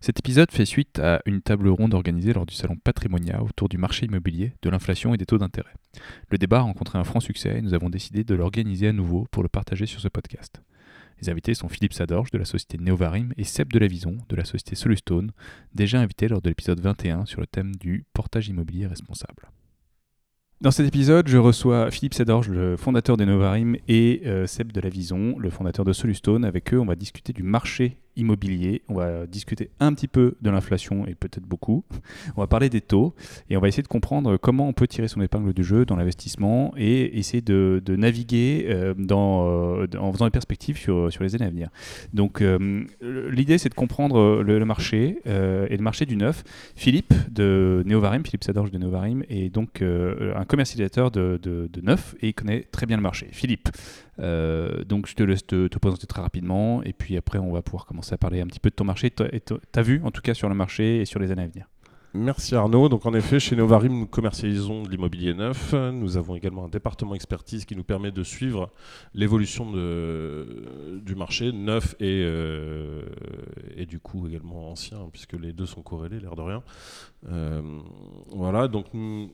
Cet épisode fait suite à une table ronde organisée lors du salon Patrimonia autour du marché immobilier, de l'inflation et des taux d'intérêt. Le débat a rencontré un franc succès et nous avons décidé de l'organiser à nouveau pour le partager sur ce podcast. Les invités sont Philippe Sadorge de la société Neovarim et Seb de la Vison de la société Solustone, déjà invités lors de l'épisode 21 sur le thème du portage immobilier responsable. Dans cet épisode, je reçois Philippe Sadorge, le fondateur des Neovarim, et euh, Seb de la Vison, le fondateur de Solustone. Avec eux, on va discuter du marché immobilier. On va discuter un petit peu de l'inflation et peut-être beaucoup. On va parler des taux et on va essayer de comprendre comment on peut tirer son épingle du jeu dans l'investissement et essayer de, naviguer euh, dans, euh, en faisant des perspectives sur, les années à venir. Donc euh, l'idée c'est de comprendre le, marché et le marché du neuf. Philippe de Neovarim, Philippe Sadorge de Neovarim est donc un commercialisateur de neuf et il connaît très bien le marché. Philippe, euh, donc je te laisse te, présenter très rapidement et puis après on va pouvoir commencer à parler un petit peu de ton marché et ta vue en tout cas sur le marché et sur les années à venir. Merci Arnaud. Donc en effet, chez Novarim, nous commercialisons de l'immobilier neuf. Nous avons également un département expertise qui nous permet de suivre l'évolution du marché neuf et, euh, et du coup également ancien, puisque les deux sont corrélés, l'air de rien. Euh, voilà, donc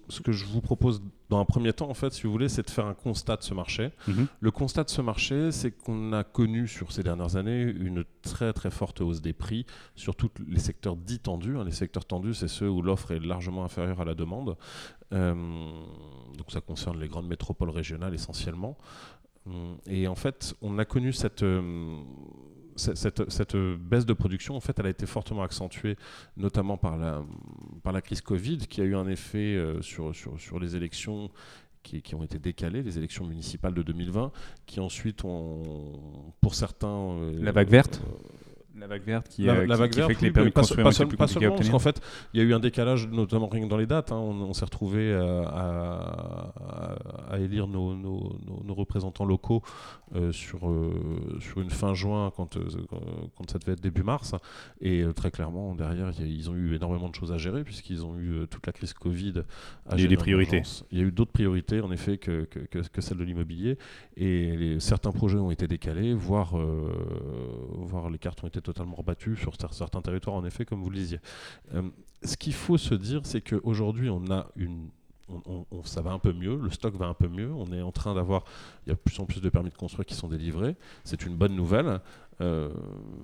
ce que je vous propose dans un premier temps, en fait, si vous voulez, c'est de faire un constat de ce marché. Mhm. Le constat de ce marché, c'est qu'on a connu sur ces dernières années une très très forte hausse des prix sur tous les secteurs dits tendus. Hein. Les secteurs tendus, c'est ceux où l'offre est largement inférieure à la demande. Euh, donc ça concerne les grandes métropoles régionales essentiellement. Et en fait, on a connu cette, euh, cette, baisse de production, en fait, elle a été fortement accentuée, notamment par la, par la crise Covid, qui a eu un effet euh, sur, sur, sur, les élections qui, qui, ont été décalées, les élections municipales de 2020, qui ensuite ont, pour certains... Euh, la vague verte? La vague verte qui, la, la vague verte, fait que les permis de construire pas, plus pas seulement, parce qu'en fait, il y a eu un décalage, notamment rien dans les dates. Hein. on, s'est retrouvé euh, à, à, élire nos, nos, nos, représentants locaux euh, sur, euh, sur une fin juin, quand, quand ça devait être début mars. Et très clairement, derrière, ils ont eu énormément de choses à gérer, puisqu'ils ont eu toute la crise Covid. À il y a eu des priorités. Il y a eu d'autres priorités, en effet, que, que, que, celle de l'immobilier. Et certains projets ont été décalés, voire, voire les cartes ont été totalement rebattu sur certains territoires, en effet, comme vous le disiez. Euh, ce qu'il faut se dire, c'est qu'aujourd'hui, on a une on, ça va un peu mieux, le stock va un peu mieux, on est en train d'avoir, il y a de plus en plus de permis de construire qui sont délivrés, c'est une bonne nouvelle. Euh,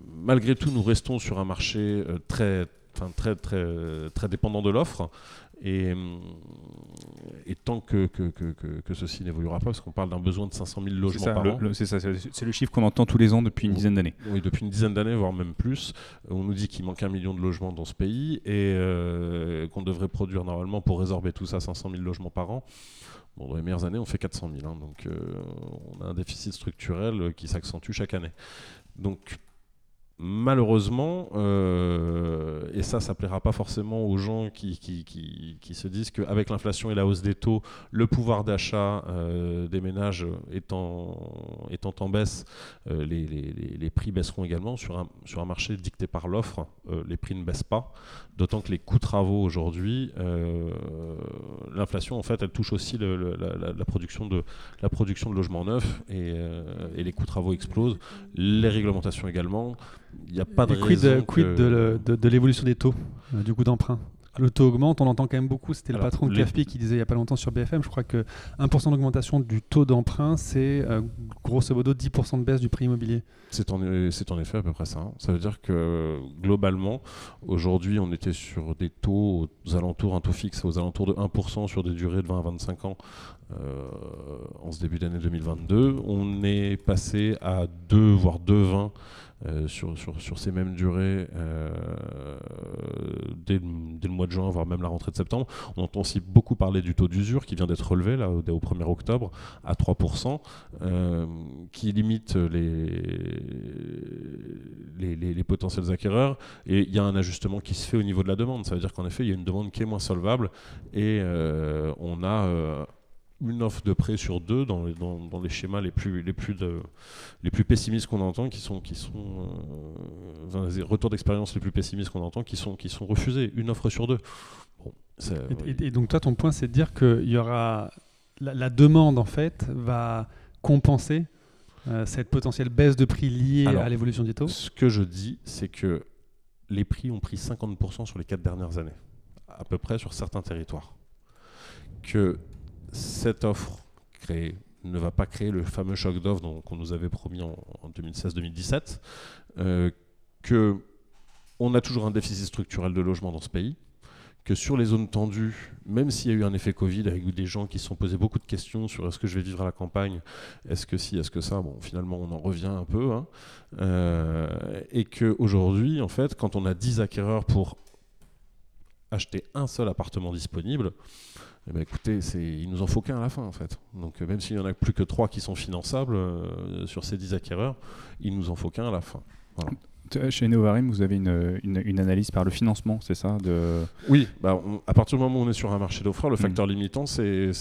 malgré tout, nous restons sur un marché euh, très, très, très, très dépendant de l'offre. Et, et, tant que, que, que, que ceci n'évoluera pas, parce qu'on parle d'un besoin de 500 000 logements par an. C'est ça, c'est le chiffre qu'on entend tous les ans depuis une dizaine d'années. Oui, depuis une dizaine d'années, voire même plus. On nous dit qu'il manque un million de logements dans ce pays et euh, qu'on devrait produire normalement pour résorber tout ça 500 000 logements par an. Bon, dans les meilleures années, on fait 400 000. Hein, donc euh, on a un déficit structurel qui s'accentue chaque année. Donc malheureusement, euh, et ça, ça plaira pas forcément aux gens qui, se disent qu'avec l'inflation et la hausse des taux, le pouvoir d'achat euh, des ménages étant, en baisse, euh, les, prix baisseront également. Sur un, sur un marché dicté par l'offre, les prix ne baissent pas, d'autant que les coûts travaux aujourd'hui, l'inflation, en fait, elle touche aussi le, la, production de, la production de logements neufs et, et les coûts de travaux explosent, les réglementations également. Il n'y a pas de quid, de, l'évolution des taux, euh, du coût d'emprunt? Le taux augmente, on entend quand même beaucoup. C'était le patron de CAFP qui disait il n'y a pas longtemps sur BFM, je crois que 1% d'augmentation du taux d'emprunt, c'est euh, grosso modo 10% de baisse du prix immobilier. C'est en, en, effet à peu près ça. Hein. Ça veut dire que globalement, aujourd'hui, on était sur des taux aux alentours, un taux fixe aux alentours de 1% sur des durées de 20 à 25 ans euh, en ce début d'année 2022. On est passé à 2, voire 2,20 sur, sur, sur, ces mêmes durées dès, dès, le mois de juin, voire même la rentrée de septembre. On entend aussi beaucoup parler du taux d'usure qui vient d'être relevé là, au, 1er octobre à 3%, qui limite les, les, les, potentiels acquéreurs. Et il y a un ajustement qui se fait au niveau de la demande. Ça veut dire qu'en effet, il y a une demande qui est moins solvable et on a une offre de prêt sur deux dans les, dans, les schémas les plus, les plus, de, les plus pessimistes qu'on entend, qui sont, qui sont euh, les retours d'expérience les plus pessimistes qu'on entend, qui sont, qui sont refusés, une offre sur deux. et, donc toi, ton point, c'est de dire que y aura la, demande en fait va compenser euh, cette potentielle baisse de prix liée à l'évolution des taux. Ce que je dis, c'est que les prix ont pris 50% sur les quatre dernières années, à peu près sur certains territoires. Que cette offre ne va pas créer le fameux choc d'offre qu'on nous avait promis en, 2016-2017, euh, que a toujours un déficit structurel de logement dans ce pays, que sur les zones tendues, même s'il y a eu un effet Covid avec des gens qui se sont posés beaucoup de questions sur est-ce que je vais vivre à la campagne, est-ce que si, est-ce que ça, bon, finalement on en revient un peu, hein, euh, et qu'aujourd'hui, en fait, quand on a 10 acquéreurs pour acheter un seul appartement disponible, eh ben, écoutez, il nous en faut qu'un à la fin en fait. Donc euh, même s'il n'y en a plus que trois qui sont finançables euh, sur ces 10 acquéreurs, il nous en faut qu'un à la fin. Chez Neovarim, vous avez une, une, analyse par le financement, c'est ça de... Oui, bah, à partir du moment où on est sur un marché d'offres, le hmm. facteur limitant, c'est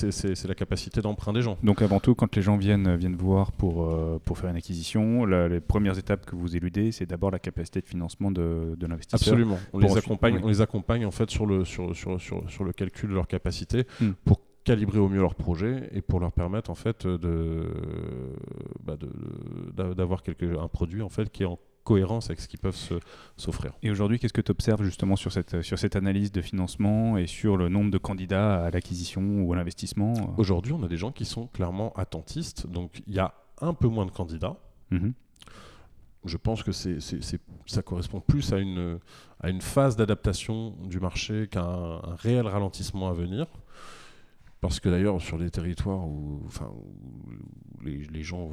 la capacité d'emprunt des gens. Donc avant tout, quand les gens viennent, viennent voir pour, euh, pour faire une acquisition, les premières étapes que vous éludez, c'est d'abord la capacité de financement de, de l'investisseur. Absolument. On les, accompagne, on les accompagne en fait sur le, sur, sur, sur, sur le calcul de leur capacité hmm. pour calibrer au mieux leur projet et pour leur permettre en fait de bah, d'avoir un produit en fait qui est en cohérence avec ce qu'ils peuvent s'offrir. Et aujourd'hui, qu'est-ce que tu observes justement sur cette, sur cette analyse de financement et sur le nombre de candidats à l'acquisition ou à l'investissement Aujourd'hui, on a des gens qui sont clairement attentistes, donc il y a un peu moins de candidats. Mhm. Je pense que c'est, ça correspond plus à une, à une phase d'adaptation du marché qu'à un réel ralentissement à venir. Parce que d'ailleurs, sur des territoires où, les, gens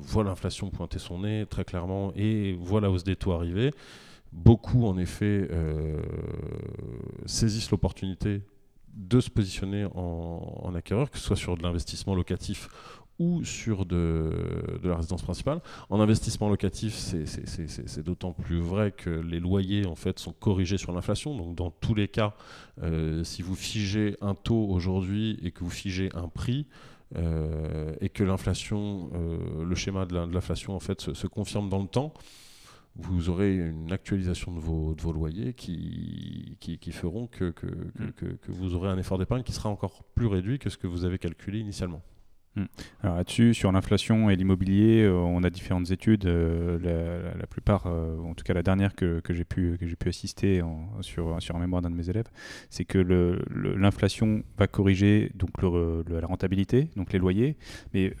voient l'inflation pointer son nez très clairement et voient la hausse des taux arriver, beaucoup en effet euh, saisissent l'opportunité de se positionner en, en, acquéreur, que ce soit sur de l'investissement locatif ou sur de, la résidence principale. En investissement locatif, c'est d'autant plus vrai que les loyers en fait sont corrigés sur l'inflation. Donc dans tous les cas, euh, si vous figez un taux aujourd'hui et que vous figez un prix, euh, et que l'inflation, euh, le schéma de l'inflation en fait se, confirme dans le temps, vous aurez une actualisation de vos, de vos loyers qui, qui, feront que, que, que, que vous aurez un effort d'épargne qui sera encore plus réduit que ce que vous avez calculé initialement. Mm. Alors là-dessus, sur l'inflation et l'immobilier, euh, on a différentes études. Euh, la, plupart, euh, en tout cas la dernière que, j'ai pu, pu assister sur, sur un mémoire d'un de mes élèves, c'est que l'inflation va corriger donc la rentabilité, donc les loyers, mais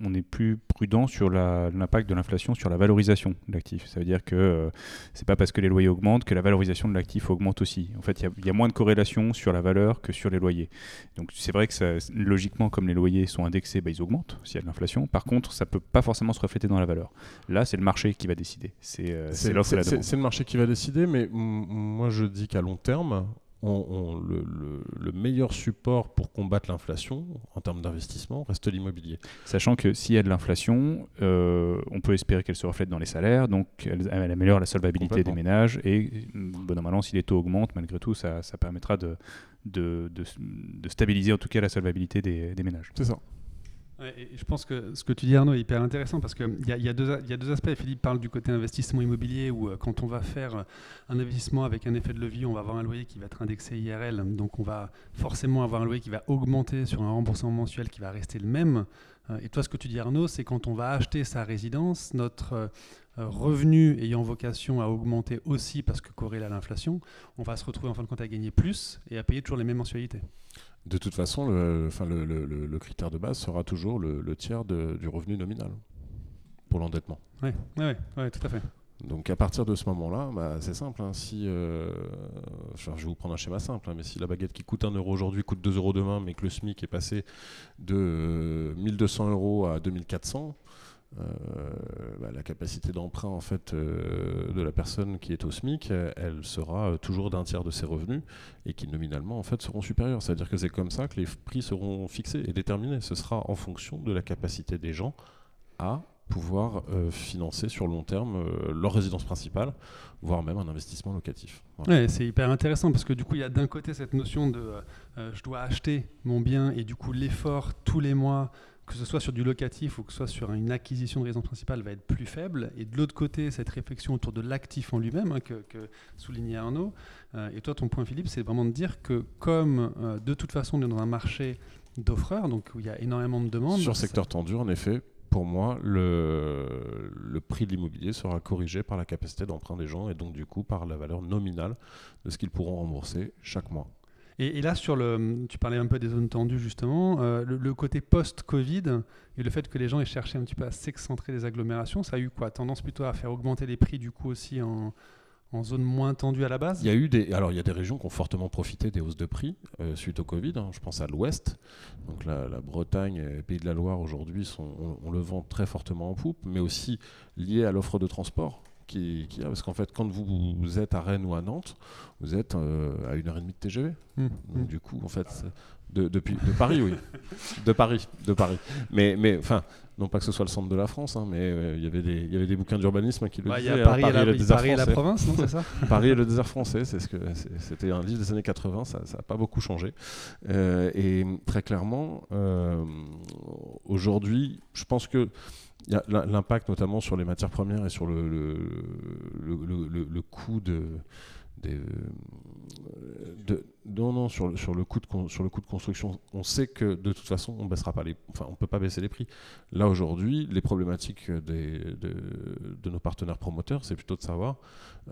on, est plus prudent sur l'impact de l'inflation sur la valorisation de l'actif. Ça veut dire que c'est pas parce que les loyers augmentent que la valorisation de l'actif augmente aussi. En fait, il y, a moins de corrélation sur la valeur que sur les loyers. Donc c'est vrai que logiquement, comme les loyers sont indexés, bah, ils augmentent s'il y a de l'inflation. Par contre, ça peut pas forcément se refléter dans la valeur. Là, c'est le marché qui va décider. C'est euh, l'offre et la demande. C'est le marché qui va décider, mais moi je dis qu'à long terme, on, le, meilleur support pour combattre l'inflation en termes d'investissement reste l'immobilier. Sachant que s'il y a de l'inflation, euh, on peut espérer qu'elle se reflète dans les salaires, donc elle, améliore la solvabilité des ménages et, bon an, si les taux augmentent, malgré tout, ça, permettra de, de, stabiliser en tout cas la solvabilité des ménages. C'est ça je pense que ce que tu dis Arnaud est hyper intéressant parce qu'il y, y, a deux aspects. Philippe parle du côté investissement immobilier où euh, quand on va faire un investissement avec un effet de levier, on va avoir un loyer qui va être indexé IRL. Donc on va forcément avoir un loyer qui va augmenter sur un remboursement mensuel qui va rester le même. Euh, et toi ce que tu dis Arnaud, c'est quand on va acheter sa résidence, notre euh, revenu ayant vocation à augmenter aussi parce que corrélé à l'inflation, on va se retrouver en fin de compte à gagner plus et à payer toujours les mêmes mensualités. De toute façon, le, enfin, le, le, critère de base sera toujours le, tiers du revenu nominal pour l'endettement. Oui, ouais, ouais, tout à fait. Donc à partir de ce moment-là, bah, c'est simple. Hein, si, euh, je vais vous prendre un schéma simple, hein, mais si la baguette qui coûte 1 euro aujourd'hui coûte 2 euros demain, mais que le SMIC est passé de 1200 euros à 2400, bah, la capacité d'emprunt en fait de la personne qui est au SMIC, elle sera toujours d'un tiers de ses revenus et qui nominalement en fait seront supérieurs. C'est-à-dire que c'est comme ça que les prix seront fixés et déterminés. Ce sera en fonction de la capacité des gens à pouvoir euh, financer sur long terme euh, leur résidence principale, voire même un investissement locatif. c'est hyper intéressant parce que du coup, il y a d'un côté cette notion de euh, je dois acheter mon bien et du coup, l'effort tous les mois, que ce soit sur du locatif ou que ce soit sur une acquisition de résidence principale, va être plus faible. Et de l'autre côté, cette réflexion autour de l'actif en lui-même, hein, que, que, soulignait Arnaud. et toi, ton point, Philippe, c'est vraiment de dire que comme de toute façon, on est dans un marché d'offreurs, donc où il y a énormément de demandes. Sur secteur tendu, en effet, pour moi, le, le prix de l'immobilier sera corrigé par la capacité d'emprunt des gens et donc du coup par la valeur nominale de ce qu'ils pourront rembourser chaque mois. Et, là, sur le, tu parlais un peu des zones tendues justement, euh, le, côté post-Covid et le fait que les gens aient cherché un petit peu à s'excentrer des agglomérations, ça a eu quoi? Tendance plutôt à faire augmenter les prix du coup aussi en, en zone moins tendue à la base? Il y a eu des, alors il y a des régions qui ont fortement profité des hausses de prix euh, suite au Covid. Hein. je pense à l'Ouest, donc la, Bretagne et Pays de la Loire aujourd'hui sont, on, le vend très fortement en poupe, mais aussi lié à l'offre de transport. Qui, qui a, parce qu'en fait, quand vous, vous, êtes à Rennes ou à Nantes, vous êtes euh, à une heure et demie de TGV. Mmh, donc, du coup, en fait, de, depuis, de Paris, oui. De Paris, de Paris. Mais, mais enfin, non pas que ce soit le centre de la France, hein, mais euh, il y avait des, y avait des bouquins d'urbanisme qui le disaient. Il y a Paris, et, la, le désert Paris et la province, non, c'est ça Paris et le désert français, c'est ce que c'était un livre des années 80, ça n'a pas beaucoup changé. Euh, et très clairement, aujourd'hui, je pense que l'impact notamment sur les matières premières et sur le, le, le, le coût de de, non, non, sur, sur, le coût de, sur le coût de construction, on sait que de toute façon, on baissera pas les, enfin, on peut pas baisser les prix. Là aujourd'hui, les problématiques des, de, de, nos partenaires promoteurs, c'est plutôt de savoir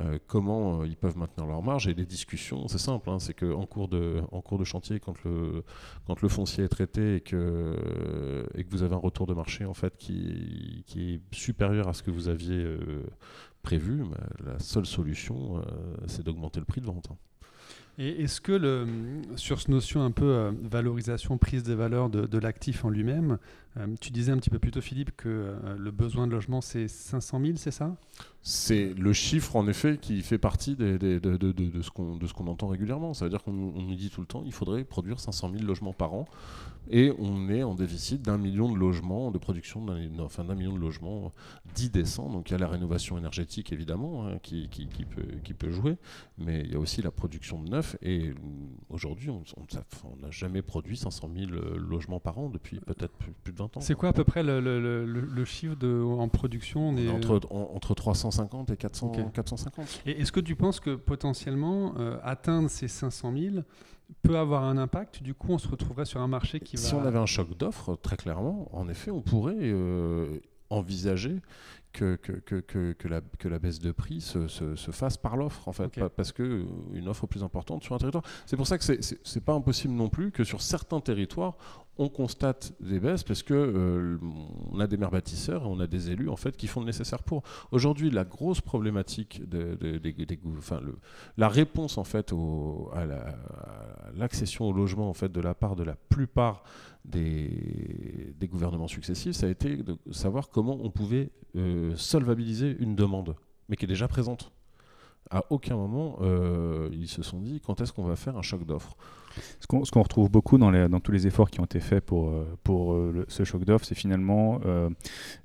euh, comment euh, ils peuvent maintenir leur marge. Et les discussions, c'est simple, hein, c'est qu'en cours de, en cours de chantier, quand le, quand le foncier est traité et que, et que vous avez un retour de marché en fait qui, qui est supérieur à ce que vous aviez euh, prévu, la seule solution, c'est d'augmenter le prix de vente. Hein. Et est-ce que le, sur cette notion un peu euh, valorisation, prise des valeurs de l'actif en lui-même, euh, tu disais un petit peu plus tôt, Philippe, que euh, le besoin de logement, c'est 500 000, c'est ça? C'est le chiffre, en effet, qui fait partie de, de, ce qu'on entend régulièrement. Ça veut dire qu'on nous dit tout le temps il faudrait produire 500 000 logements par an. Et on est en déficit d'un million de logements, de production d'un enfin, million de logements dits décents. Donc il y a la rénovation énergétique, évidemment, hein, qui, qui, peut, qui peut jouer. Mais il y a aussi la production de neuf. Et aujourd'hui, on n'a jamais produit 500 000 logements par an depuis peut-être plus de 20 c'est quoi à peu près le, le, le, chiffre de, en production on est entre, entre 350 et 400, 450. Et est-ce que tu penses que potentiellement euh, atteindre ces 500 000 peut avoir un impact? Du coup, on se retrouverait sur un marché qui va... Si on avait un choc d'offres, très clairement, en effet, on pourrait euh, envisager que, que, que, que, la, que la baisse de prix se, se, fasse par l'offre, en fait, parce que euh, offre plus importante sur un territoire. C'est pour ça que c'est pas impossible non plus que sur certains territoires, on constate des baisses parce que euh, on a des maires bâtisseurs on a des élus en fait qui font le nécessaire pour. Aujourd'hui, la grosse problématique de, enfin, le, la réponse en fait au, à l'accession au logement en fait de la part de la plupart des, gouvernements successifs, ça a été de savoir comment on pouvait euh, solvabiliser une demande, mais qui est déjà présente. À aucun moment, euh, ils se sont dit quand est-ce qu'on va faire un choc d'offres. Ce qu'on retrouve beaucoup dans, les, dans, tous les efforts qui ont été faits pour, euh, pour euh, ce choc d'offres, c'est finalement euh,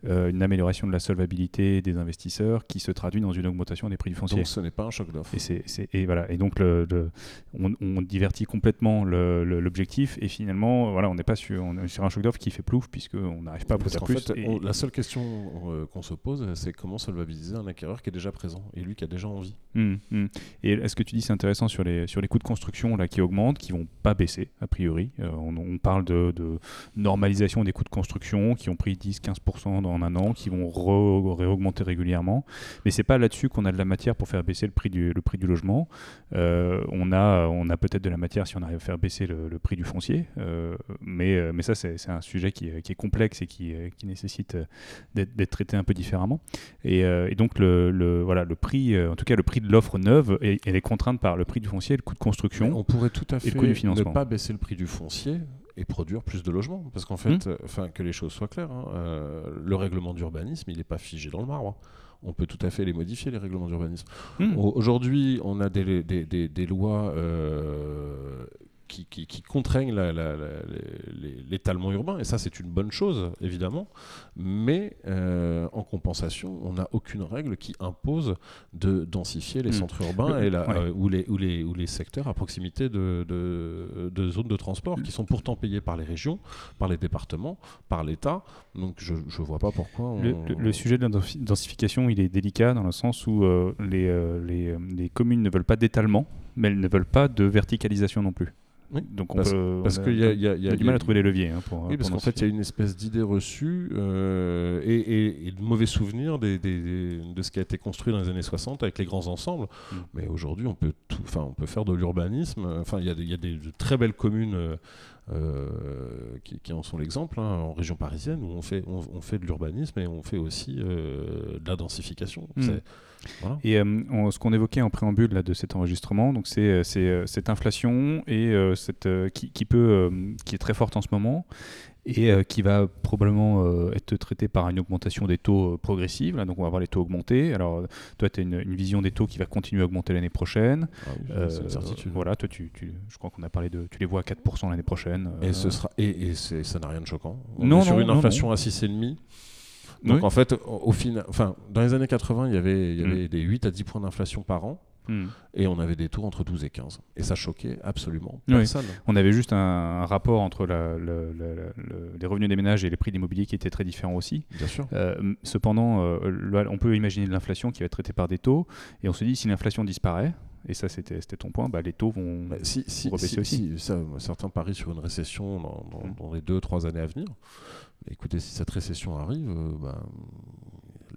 une amélioration de la solvabilité des investisseurs qui se traduit dans une augmentation des prix du foncier. Donc ce n'est pas un choc d'offres. Et, et, voilà. et donc le, on, divertit complètement l'objectif et finalement voilà, on n'est pas sur, on est sur un choc d'offres qui fait plouf puisqu'on n'arrive pas à produire plus. Fait, la seule question qu'on se pose, c'est comment solvabiliser un acquéreur qui est déjà présent et lui qui a déjà envie. Hum, hum. Et est-ce que tu dis c'est intéressant sur les, sur les coûts de construction là, qui augmentent, qui vont pas baisser, a priori? Euh, on, parle de, normalisation des coûts de construction qui ont pris 10-15% dans un an, qui vont réaugmenter régulièrement. Mais c'est pas là-dessus qu'on a de la matière pour faire baisser le prix du, le prix du logement. Euh, on a, on a peut-être de la matière si on arrive à faire baisser le, prix du foncier. Euh, mais, mais ça, c'est un sujet qui, qui, est complexe et qui, qui nécessite d'être traité un peu différemment. Et, donc, le, le, voilà, le prix, en tout cas, le prix de l'offre neuve, elle est contrainte par le prix du foncier, le coût de construction. on pourrait tout à fait ne pas baisser le prix du foncier et produire plus de logements. Parce qu'en fait, enfin que les choses soient claires, hein, euh, le règlement d'urbanisme, il n'est pas figé dans le marbre. On peut tout à fait les modifier, les règlements d'urbanisme. Hmm. Au- Aujourd'hui, on a des, des- des- des lois euh, qui, qui- qui contraignent l'étalement urbain, et ça c'est une bonne chose, évidemment, mais euh, en compensation, on n'a aucune règle qui impose de densifier les Hmm. centres urbains Le- et la- ouais. euh, ou, les, ou, les, ou les secteurs à proximité de, de- de zones de transport qui sont pourtant payées par les régions, par les départements, par l'État, donc je ne vois pas pourquoi on... Le, le- le sujet de la densi- densification, il est délicat dans le sens où euh, les, les, les communes ne veulent pas d'étalement, mais elles ne veulent pas de verticalisation non plus. Oui, Donc on parce- peut, parce qu'il y a- il y a- il y a- on a du mal à trouver les leviers. hein, pour, Oui, parce qu'en fait, il y a une espèce d'idée reçue euh, et, et- et de mauvais souvenirs des- des- des- de ce qui a été construit dans les années 60 avec les grands ensembles. Mm. Mais aujourd'hui, on peut tout, on peut faire de l'urbanisme. Enfin, il y a, des- il y a des de très belles communes euh, euh, qui, qui en sont l'exemple hein, en région parisienne où on fait, on, on fait de l'urbanisme et on fait aussi euh, de la densification. Mm. C'est- voilà. Et euh, on- ce qu'on évoquait en préambule là, de cet enregistrement, donc c'est euh, euh, cette inflation et euh, cette, qui, qui peut, qui est très forte en ce moment et euh, qui va probablement euh, être traitée par une augmentation des taux euh, progressive. là. donc on va voir les taux augmenter. Alors toi, tu as une, une vision des taux qui va continuer à augmenter l'année prochaine. Ah oui, c'est une certitude. Voilà, toi, tu, tu- je crois qu'on a parlé de, tu les vois à 4% l'année prochaine. Et, ce sera, et, et c'est- ça n'a rien de choquant. On Non, est sur non, une non, inflation à 6,5. Donc oui. en fait, au, au final, enfin, dans les années 80, il y avait, il y Mm. avait des 8 à 10 points d'inflation par an. Hmm. Et on avait des taux entre 12 et 15. Et ça choquait absolument Oui. personne. On avait juste un, un rapport entre la- le- le- le- les revenus des ménages et les prix de l'immobilier qui était très différent aussi. Bien sûr. Euh, cependant, euh, on peut imaginer de l'inflation qui va être traitée par des taux, et on se dit si l'inflation disparaît, et ça c'était ton point, bah, les taux vont. Bah, si, si, rebaisser si- aussi. ça, certains parient sur une récession dans, dans- Mm. dans les 2-3 années à venir. Mais écoutez, si cette récession arrive, euh, bah,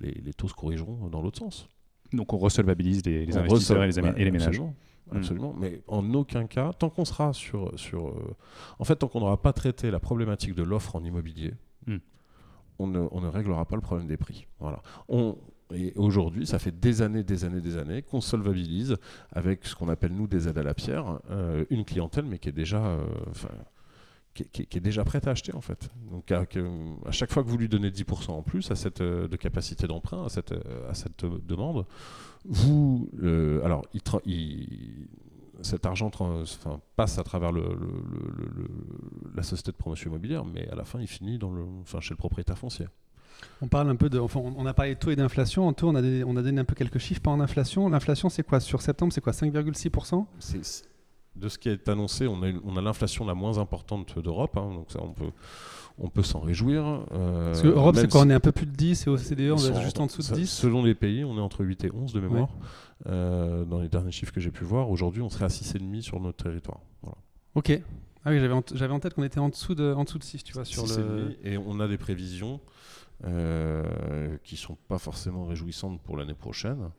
les, les taux se corrigeront dans l'autre sens. Donc on resolvabilise les, les On investisseurs et les, bah, et les ménages. Absolument. Mm. absolument. Mais en aucun cas, tant qu'on sera sur. sur euh, en fait, tant qu'on n'aura pas traité la problématique de l'offre en immobilier, Mm. on, ne, on ne réglera pas le problème des prix. Voilà. On, et aujourd'hui, ça fait des années, des années, des années qu'on solvabilise avec ce qu'on appelle, nous, des aides à la pierre, euh, une clientèle, mais qui est déjà. euh, qui, est- déjà prête à acheter en fait. Donc à, que- à chaque fois que vous lui donnez 10% en plus à cette, euh, de capacité d'emprunt, à cette, à cette demande, vous, alors, il cet argent passe à travers le, la société de promotion immobilière, mais à la fin, il finit chez le propriétaire foncier. On parle un peu de. Enfin, on a parlé de taux et d'inflation. En taux, on a, des- on a donné un peu quelques chiffres. Pas en inflation. L'inflation, c'est quoi? Sur septembre, c'est quoi? 5,6% C'est- c'est- de ce qui est annoncé, on a, une- on a l'inflation la moins importante d'Europe, hein, donc ça, on peut, on peut s'en réjouir. euh, Parce que Europe, c'est quoi? Si- On est un peu plus de 10 et au CDE, on est juste en dessous de ça- 10. Selon les pays, on est entre 8 et 11 de mémoire. Euh, dans les derniers chiffres que j'ai pu voir, aujourd'hui, on serait à 6,5 sur notre territoire. Voilà. Ok. Ah oui, j'avais en, tête qu'on était en dessous, de, en dessous de 6, tu vois, sur le. 6,5, Et on a des prévisions euh, qui sont pas forcément réjouissantes pour l'année prochaine.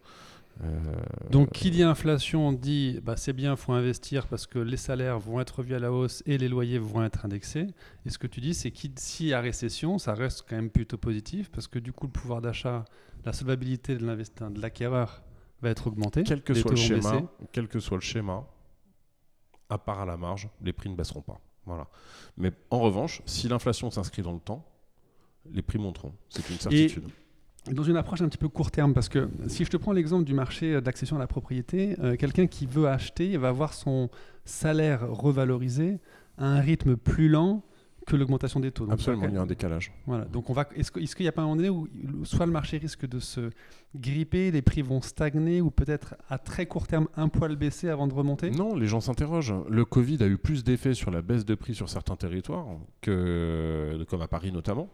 Euh, Donc, qui dit inflation dit bah, c'est bien, il faut investir parce que les salaires vont être revus à la hausse et les loyers vont être indexés. Et ce que tu dis, c'est que s'il y a récession, ça reste quand même plutôt positif parce que du coup, le pouvoir d'achat, la solvabilité de l'investisseur, de l'acquéreur va être augmentée. quel que soit le schéma, quel que soit le schéma, à part à la marge, les prix ne baisseront pas. Voilà. Mais en revanche, si l'inflation s'inscrit dans le temps, les prix monteront. C'est une certitude. Dans une approche un petit peu court terme, parce que si je te prends l'exemple du marché d'accession à la propriété, euh, quelqu'un qui veut acheter va voir son salaire revalorisé à un rythme plus lent que l'augmentation des taux. Donc, Absolument, il y a un décalage. Voilà. Donc on va. Est-ce qu'il n'y a pas un moment donné où soit le marché risque de se gripper, les prix vont stagner, ou peut-être à très court terme un poil baisser avant de remonter? Non, les gens s'interrogent. Le Covid a eu plus d'effet sur la baisse de prix sur certains territoires, que, comme à Paris notamment,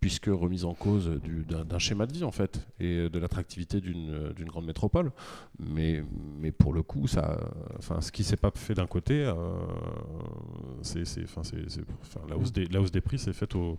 puisque remise en cause du- d'un schéma de vie en fait, et de l'attractivité d'une grande métropole. Mais, mais pour le coup, ça, enfin, ce qui s'est pas fait d'un côté, euh, c'est- enfin, la, hausse des, la hausse des prix s'est faite au,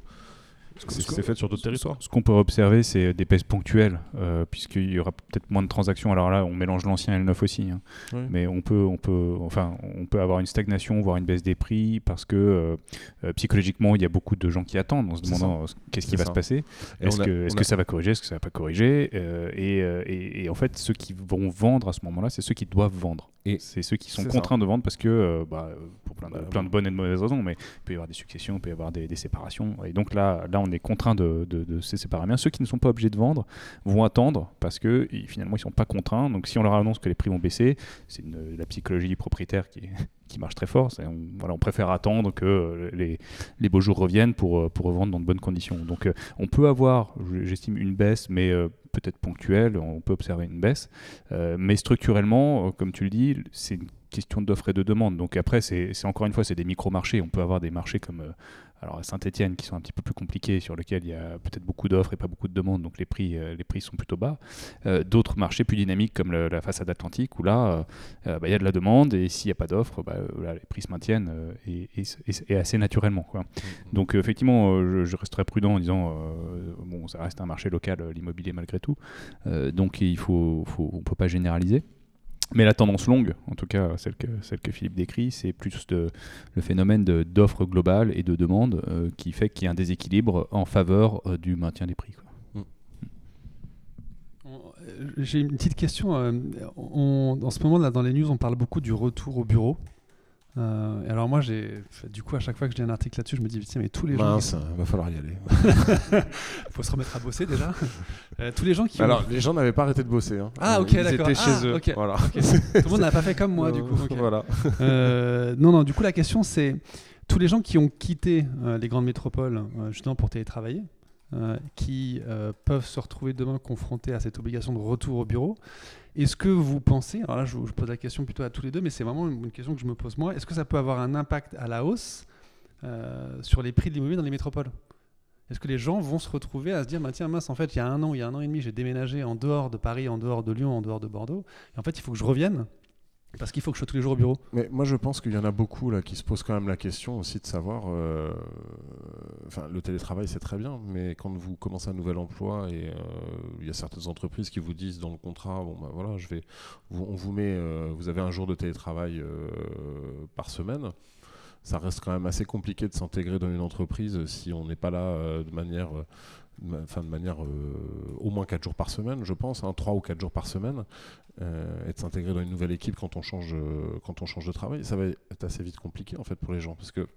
c'est c'est fait sur d'autres territoires. Ce qu'on peut observer, c'est des baisses ponctuelles, euh, puisqu'il y aura peut-être moins de transactions. Alors là, on mélange l'ancien et le neuf aussi. hein. Mais on peut, on, peut, enfin, on peut avoir une stagnation, voire une baisse des prix, parce que euh, euh, psychologiquement, il y a beaucoup de gens qui attendent en se demandant qu'est-ce qui va ça. se passer. Est-ce a- que, est-ce on que a- ça va corriger Est-ce que ça va pas corriger Euh, et, et- et en fait, ceux qui vont vendre à ce moment-là, c'est ceux qui doivent vendre. Et c'est ceux qui sont ça. contraints de vendre parce que, euh, bah, pour plein de, plein de bonnes et de mauvaises raisons, mais il peut y avoir des successions, il peut y avoir des, séparations. Et donc là, là, on est contraint de, de, se séparer. Bien, ceux qui ne sont pas obligés de vendre vont attendre parce que finalement, ils ne sont pas contraints. Donc si on leur annonce que les prix vont baisser, c'est la psychologie du propriétaire qui, qui marche très fort. On, voilà, on préfère attendre que les, les, beaux jours reviennent pour, pour revendre dans de bonnes conditions. Donc euh, on peut avoir, j'estime, une baisse, mais euh, peut-être ponctuelle, on peut observer une baisse. Euh, mais structurellement, comme tu le dis, c'est une question d'offre et de demande. Donc après, c'est encore une fois, c'est des micro-marchés. On peut avoir des marchés comme alors à Saint-Etienne qui sont un petit peu plus compliqués, sur lesquels il y a peut-être beaucoup d'offres et pas beaucoup de demandes, donc les prix, euh, les prix sont plutôt bas. Euh, d'autres marchés plus dynamiques comme la façade atlantique où là, euh, bah, il y a de la demande et s'il n'y a pas d'offres, bah, les prix se maintiennent et, assez naturellement. Quoi. Mmh. Donc effectivement, je, resterai prudent en disant, bon, ça reste un marché local, l'immobilier malgré tout, donc il faut, faut, on ne peut pas généraliser. Mais la tendance longue, en tout cas celle que, celle que Philippe décrit, c'est plus de, le phénomène d'offre globale et de demande euh, qui fait qu'il y a un déséquilibre en faveur euh, du maintien des prix. Mm. J'ai une petite question. Euh, en ce moment, là, dans les news, on parle beaucoup du retour au bureau. Euh, alors moi, j'ai du coup à chaque fois que je lis un article là-dessus, je me dis tiens mais tous les gens, qui... va falloir y aller. faut se remettre à bosser déjà. Euh, tous les gens qui. Alors les gens n'avaient pas arrêté de bosser. Hein. Ah ok d'accord. Ils étaient chez ah, eux. Voilà. Tout le monde n'a pas fait comme moi du coup. Voilà. Euh, non non du coup la question c'est tous les gens qui ont quitté les grandes métropoles justement pour télétravailler. qui peuvent se retrouver demain confrontés à cette obligation de retour au bureau. Est-ce que vous pensez, alors là je, pose la question plutôt à tous les deux, mais c'est vraiment une, question que je me pose moi, est-ce que ça peut avoir un impact à la hausse euh, sur les prix de l'immobilier dans les métropoles? Est-ce que les gens vont se retrouver à se dire, bah, tiens mince, en fait il y a un an, il y a un an et demi, j'ai déménagé en dehors de Paris, en dehors de Lyon, en dehors de Bordeaux, et en fait il faut que je revienne? Parce qu'il faut que je sois tous les jours au bureau. Mais moi, je pense qu'il y en a beaucoup là qui se posent quand même la question aussi de savoir. Euh, enfin, le télétravail, c'est très bien, mais quand vous commencez un nouvel emploi et euh, il y a certaines entreprises qui vous disent dans le contrat, bon ben voilà, je vais, on vous met, euh, vous avez un jour de télétravail par semaine. Ça reste quand même assez compliqué de s'intégrer dans une entreprise si on n'est pas là de manière enfin de manière euh, au moins 4 jours par semaine, je pense, hein, 3 ou 4 jours par semaine, euh, et de s'intégrer dans une nouvelle équipe quand on, change, euh, quand on change de travail, ça va être assez vite compliqué en fait pour les gens, parce que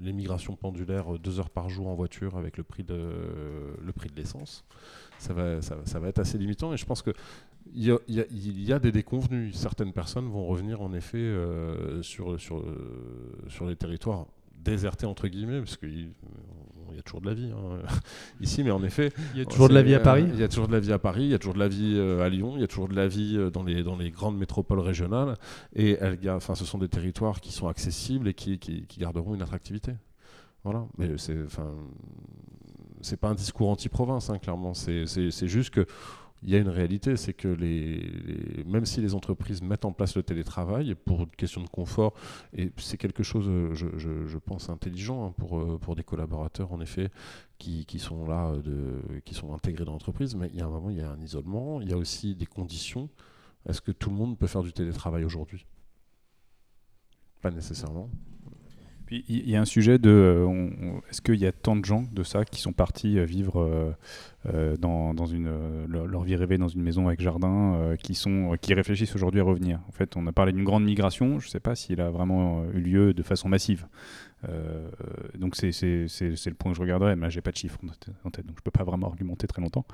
l'émigration pendulaire 2 heures par jour en voiture avec le prix de, le prix de l'essence, ça va, ça, va être assez limitant, et je pense que il y, a, des déconvenus. Certaines personnes vont revenir en effet sur, sur, sur les territoires désertés entre guillemets, parce qu'il il y a toujours de la vie hein, ici, mais en effet. Il y a toujours de la vie à Paris Il y a toujours de la vie à Paris, il y a toujours de la vie euh, à Lyon, il y a toujours de la vie euh, dans les, dans les grandes métropoles régionales. Et elle, enfin, ce sont des territoires qui sont accessibles et qui, qui, garderont une attractivité. Voilà. Mais c'est, enfin, c'est pas un discours anti-province, hein, clairement. C'est, c'est juste que il y a une réalité, c'est que les, même si les entreprises mettent en place le télétravail pour une question de confort, et c'est quelque chose, euh, je, pense, intelligent hein, pour, euh, pour des collaborateurs, en effet, qui, qui sont là, de, qui sont intégrés dans l'entreprise, mais il y a un moment, il y a un isolement, il y a aussi des conditions. Est-ce que tout le monde peut faire du télétravail aujourd'hui? Pas nécessairement il y a un sujet de euh, est-ce qu'il y a tant de gens de ça qui sont partis euh, vivre euh, dans, dans, une leur, vie rêvée dans une maison avec jardin qui sont qui réfléchissent aujourd'hui à revenir? En fait, on a parlé d'une grande migration. Je ne sais pas s'il a vraiment eu lieu de façon massive. Euh, donc c'est le point que je regarderai, mais là j'ai pas de chiffres en tête, donc je peux pas vraiment argumenter très longtemps.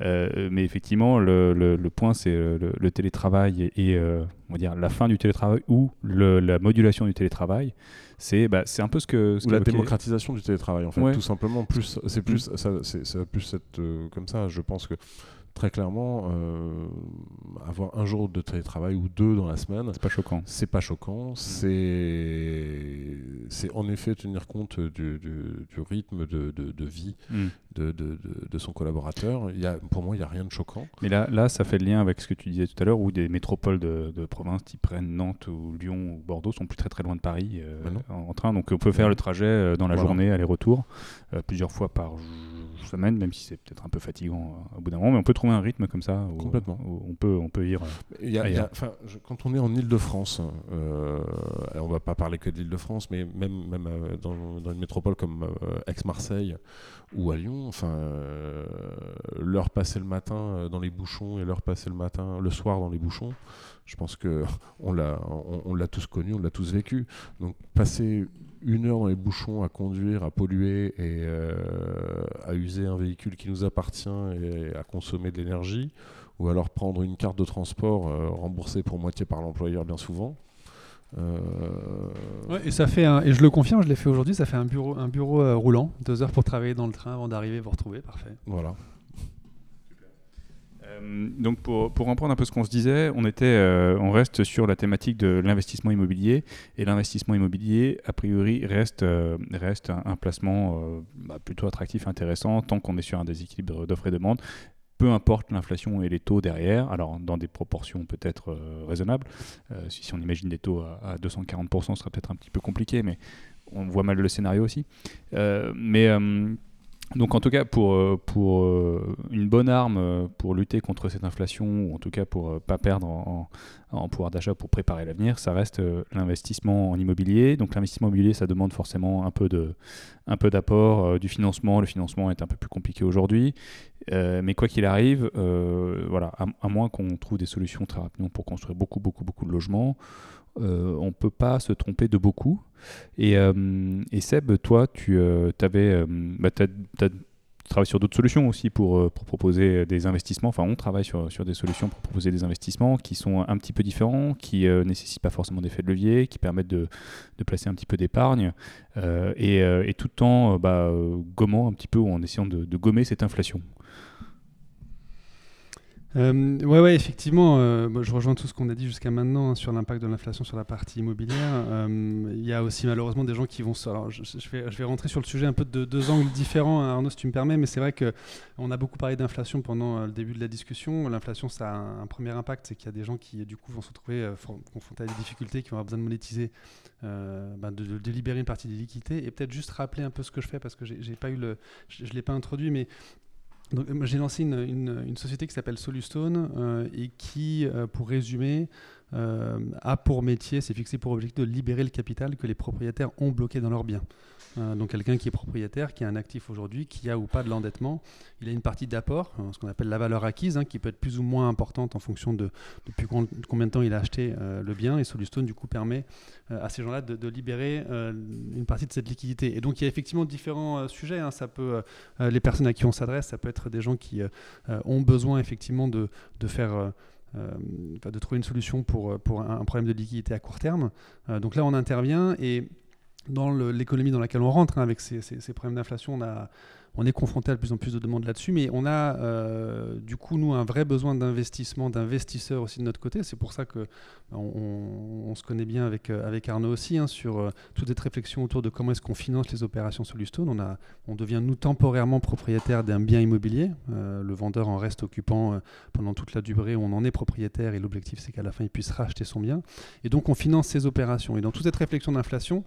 Euh, mais effectivement, le, le, point c'est le, télétravail et, euh, on va dire la fin du télétravail ou la modulation du télétravail. C'est bah, un peu ce que. ou la démocratisation du télétravail en fait, tout simplement. Plus c'est plus mm. ça, c'est plus être comme ça. Je pense que très clairement, euh, avoir un jour de télétravail ou deux dans la semaine, c'est pas choquant. C'est pas choquant. Mm. C'est, c'est en effet tenir compte du, du, rythme de, de, vie mm. de, de, son collaborateur. Il y a, pour moi, il n'y a rien de choquant. Mais là, là, ça fait le lien avec ce que tu disais tout à l'heure, où des métropoles de, province, type Rennes, Nantes ou Lyon ou Bordeaux, sont plus très très loin de Paris euh, en, train. Donc on peut faire le trajet euh, dans la journée, aller-retour, plusieurs fois par semaine, même si c'est peut-être un peu fatigant au bout d'un moment, mais on peut trouver un rythme comme ça. Complètement. on peut, on peut. Il y a, quand on est en Ile-de-France, euh, on va pas parler que d'Ile-de-France, mais même, même euh, dans, une métropole comme euh, Aix-Marseille ou à Lyon, enfin, euh, l'heure passée le matin dans les bouchons et l'heure passée le matin, le soir dans les bouchons, Je pense que on l'a, on, l'a tous connu, on l'a tous vécu. Donc passer une heure dans les bouchons à conduire, à polluer et euh, à user un véhicule qui nous appartient et à consommer de l'énergie, ou alors prendre une carte de transport euh, remboursée pour moitié par l'employeur bien souvent. Euh, et ça fait et je le confirme, je l'ai fait aujourd'hui, ça fait un bureau, un bureau roulant, deux heures pour travailler dans le train avant d'arriver vous retrouver, parfait. Voilà. Euh, donc pour, pour reprendre un peu ce qu'on se disait, on, était, euh, on reste sur la thématique de l'investissement immobilier. Et l'investissement immobilier, a priori, reste, euh, reste un, placement bah, plutôt attractif, intéressant, tant qu'on est sur un déséquilibre d'offres et demande peu importe l'inflation et les taux derrière, alors dans des proportions peut-être raisonnables. si, si, on imagine des taux à, à 240%, ce sera peut-être un petit peu compliqué, mais on voit mal le scénario aussi. mais donc en tout cas pour, euh, pour euh, une bonne arme euh, pour lutter contre cette inflation ou en tout cas pour ne pas perdre en, pouvoir d'achat pour préparer l'avenir, ça reste l'investissement en immobilier. Donc l'investissement immobilier ça demande forcément un peu de un peu d'apport du financement. Le financement est un peu plus compliqué aujourd'hui, mais quoi qu'il arrive, voilà, à moins qu'on trouve des solutions très rapidement pour construire beaucoup beaucoup beaucoup de logements. Euh, on ne peut pas se tromper de beaucoup. Et, euh, Seb, toi, tu euh, avais, bah, travailles sur d'autres solutions aussi pour, proposer des investissements. Enfin, on travaille sur, des solutions pour proposer des investissements qui sont un petit peu différents, qui ne nécessitent pas forcément d'effet de levier, qui permettent de, placer un petit peu d'épargne, et, tout temps bah, gommant un petit peu ou en essayant de gommer cette inflation. Euh, ouais, ouais, effectivement, euh, je rejoins tout ce qu'on a dit jusqu'à maintenant hein, sur l'impact de l'inflation sur la partie immobilière. Euh, il y a aussi malheureusement des gens qui vont. Alors, je, vais, je vais rentrer sur le sujet un peu de deux angles différents, hein, Arnaud, si tu me permets, mais c'est vrai qu'on a beaucoup parlé d'inflation pendant euh, le début de la discussion. L'inflation, ça a un, premier impact, c'est qu'il y a des gens qui, du coup, vont se retrouver confrontés à des difficultés, qui vont avoir besoin de monétiser, ben, de, libérer une partie des liquidités. Et peut-être juste rappeler un peu ce que je fais, parce que je ne l'ai pas introduit, mais j'ai lancé une, société qui s'appelle Solustone euh, et qui, euh, pour résumer, euh, a pour métier, c'est fixé pour objectif de libérer le capital que les propriétaires ont bloqué dans leurs biens. Euh, donc quelqu'un qui est propriétaire, qui a un actif aujourd'hui, qui a ou pas de l'endettement, il a une partie d'apport, euh, ce qu'on appelle la valeur acquise, hein, qui peut être plus ou moins importante en fonction de depuis combien de temps il a acheté le bien. Et Solustone, du coup, permet à ces gens-là de, libérer une partie de cette liquidité. Et donc il y a effectivement différents sujets. Hein. ça peut, les personnes à qui on s'adresse, ça peut être des gens qui ont besoin effectivement de, de faire... de trouver une solution pour, pour un, problème de liquidité à court terme. donc là, on intervient et dans l'économie dans laquelle on rentre, hein, avec ces, ces problèmes d'inflation, on a, on est confronté à de plus en plus de demandes là-dessus, mais on a euh, du coup, nous, un vrai besoin d'investissement, d'investisseurs aussi de notre côté. C'est pour ça que bah, on, se connaît bien avec, euh, avec Arnaud aussi hein, sur euh, toute cette réflexion autour de comment est-ce qu'on finance les opérations sur Lustone. On, on devient, nous, temporairement propriétaire d'un bien immobilier. le vendeur en reste occupant pendant toute la durée où on en est propriétaire et l'objectif, c'est qu'à la fin, il puisse racheter son bien. Et donc, on finance ces opérations. Et dans toute cette réflexion d'inflation,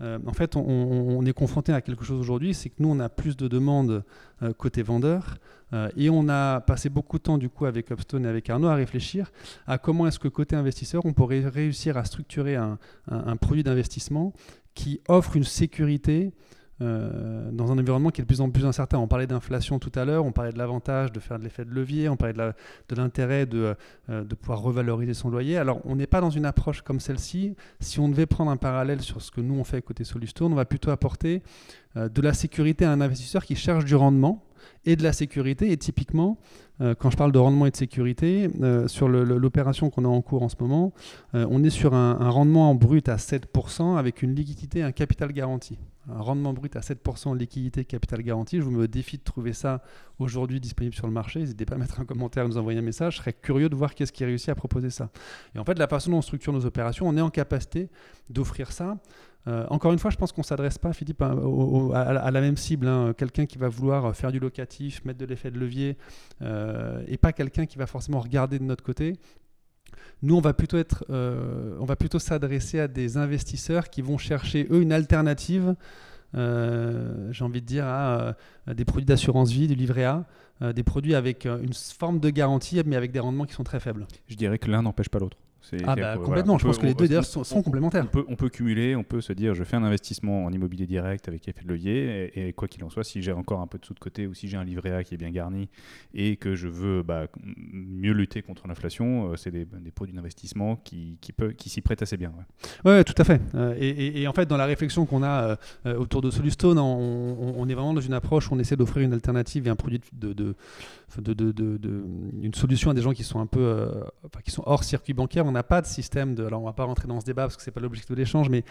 euh, en fait, on, est confronté à quelque chose aujourd'hui, c'est que nous, on a plus de demandes euh, côté vendeur, euh, et on a passé beaucoup de temps, du coup, avec Upstone et avec Arnaud, à réfléchir à comment est-ce que côté investisseur, on pourrait réussir à structurer un produit d'investissement qui offre une sécurité euh, dans un environnement qui est de plus en plus incertain. On parlait d'inflation tout à l'heure, on parlait de l'avantage de faire de l'effet de levier, on parlait de l'intérêt de, euh, de, pouvoir revaloriser son loyer. Alors on n'est pas dans une approche comme celle-ci. Si on devait prendre un parallèle sur ce que nous on fait côté Solustone, on va plutôt apporter euh, de la sécurité à un investisseur qui cherche du rendement et de la sécurité. Et typiquement, quand je parle de rendement et de sécurité, sur l'opération qu'on a en cours en ce moment, on est sur un, un rendement en brut à 7% avec une liquidité, un capital garanti un rendement brut à 7% liquidité capital garanti. Je vous me défie de trouver ça aujourd'hui disponible sur le marché. N'hésitez pas à mettre un commentaire ou nous envoyer un message. Je serais curieux de voir qu'est-ce qui réussit à proposer ça. Et en fait, la façon dont on structure nos opérations, on est en capacité d'offrir ça. Euh, encore une fois, je pense qu'on ne s'adresse pas, Philippe, à, la même cible. Hein. Quelqu'un qui va vouloir faire du locatif, mettre de l'effet de levier, euh, et pas quelqu'un qui va forcément regarder de notre côté nous, on va plutôt être, euh, on va plutôt s'adresser à des investisseurs qui vont chercher eux une alternative. Euh, j'ai envie de dire à, des produits d'assurance vie, du livret A, euh, des produits avec une forme de garantie, mais avec des rendements qui sont très faibles. Je dirais que l'un n'empêche pas l'autre. Ah bah, complètement, je pense que les deux d'ailleurs sont, complémentaires. On peut, on peut, cumuler, on peut se dire je fais un investissement en immobilier direct avec effet de levier et, quoi qu'il en soit, si j'ai encore un peu de sous de côté ou si j'ai un livret A qui est bien garni et que je veux bah, mieux lutter contre l'inflation, euh, c'est des, des, produits d'investissement qui, qui, qui s'y prêtent assez bien. Oui, ouais, tout à fait. Euh, et, et, en fait, dans la réflexion qu'on a euh, autour de Solustone, on, on, est vraiment dans une approche où on essaie d'offrir une alternative et un produit de, de, de, de, une solution à des gens qui sont un peu qui sont hors circuit bancaire. On n'a pas de système de. Alors, on va pas rentrer dans ce débat parce que c'est pas l'objectif de l'échange, mais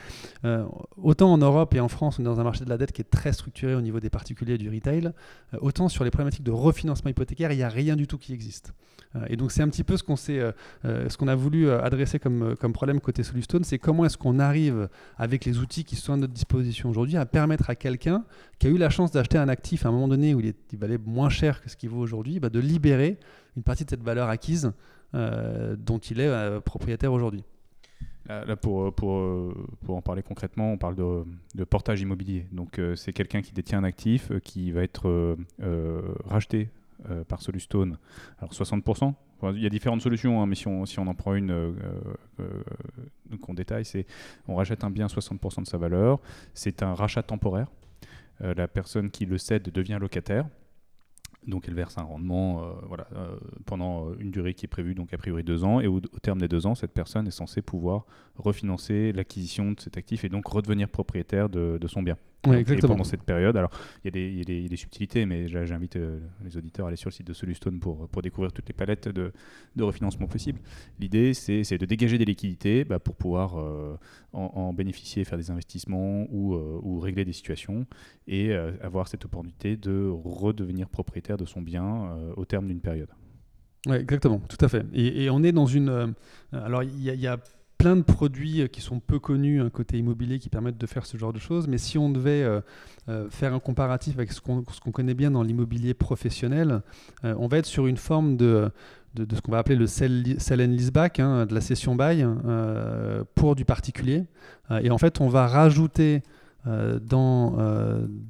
euh, autant en Europe et en France, on est dans un marché de la dette qui est très structuré au niveau des particuliers et du retail, euh, autant sur les problématiques de refinancement hypothécaire, il n'y a rien du tout qui existe. Euh, et donc, c'est un petit peu ce qu'on a voulu adresser comme, problème côté Solustone, c'est comment est-ce qu'on arrive avec les outils qui sont à notre disposition aujourd'hui à permettre à quelqu'un qui a eu la chance d'acheter un actif à un moment donné où il, valait moins cher que ce qu'il vaut aujourd'hui, bah, de libérer une partie de cette valeur acquise dont il est euh, propriétaire aujourd'hui. Là, pour, pour, pour, en parler concrètement, on parle de, portage immobilier. Donc, euh, c'est quelqu'un qui détient un actif qui va être racheté par Solustone. Alors, 60%. il y a différentes solutions, hein, mais si on, si on en prend une qu'on détaille, c'est on rachète un bien 60% de sa valeur. C'est un rachat temporaire. la personne qui le cède devient locataire. Donc elle verse un rendement euh, euh, pendant euh, une durée qui est prévue, donc a priori deux ans. Et au, terme des deux ans, cette personne est censée pouvoir refinancer l'acquisition de cet actif et donc redevenir propriétaire de son bien exactement. pendant cette période. Alors, il y, a des subtilités, mais j'invite euh, les auditeurs à aller sur le site de Solustone pour, pour découvrir toutes les palettes de, de refinancement possibles. L'idée, c'est de dégager des liquidités bah, pour pouvoir euh, en, bénéficier, faire des investissements ou, euh, ou régler des situations et avoir cette opportunité de redevenir propriétaire de son bien au terme d'une période. Oui, exactement, tout à fait. Et, on est dans une. alors, il y, y, a plein de produits euh, qui sont peu connus, un côté immobilier, qui permettent de faire ce genre de choses. Mais si on devait euh, euh, faire un comparatif avec ce qu'on connaît bien dans l'immobilier professionnel, on va être sur une forme de, de, ce qu'on va appeler le sell, and leaseback, hein, de la cession bail, pour du particulier. et en fait, on va rajouter dans,